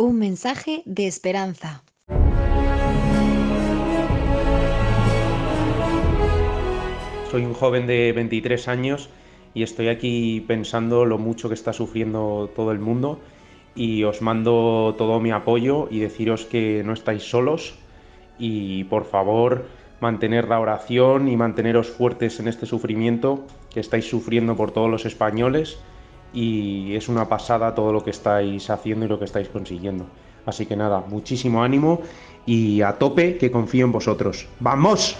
Un mensaje de esperanza. Soy un joven de 23 años y estoy aquí pensando lo mucho que está sufriendo todo el mundo y os mando todo mi apoyo y deciros que no estáis solos y por favor mantener la oración y manteneros fuertes en este sufrimiento que estáis sufriendo por todos los españoles y es una pasada todo lo que estáis haciendo y lo que estáis consiguiendo. Así que nada, muchísimo ánimo y a tope que confío en vosotros. ¡Vamos!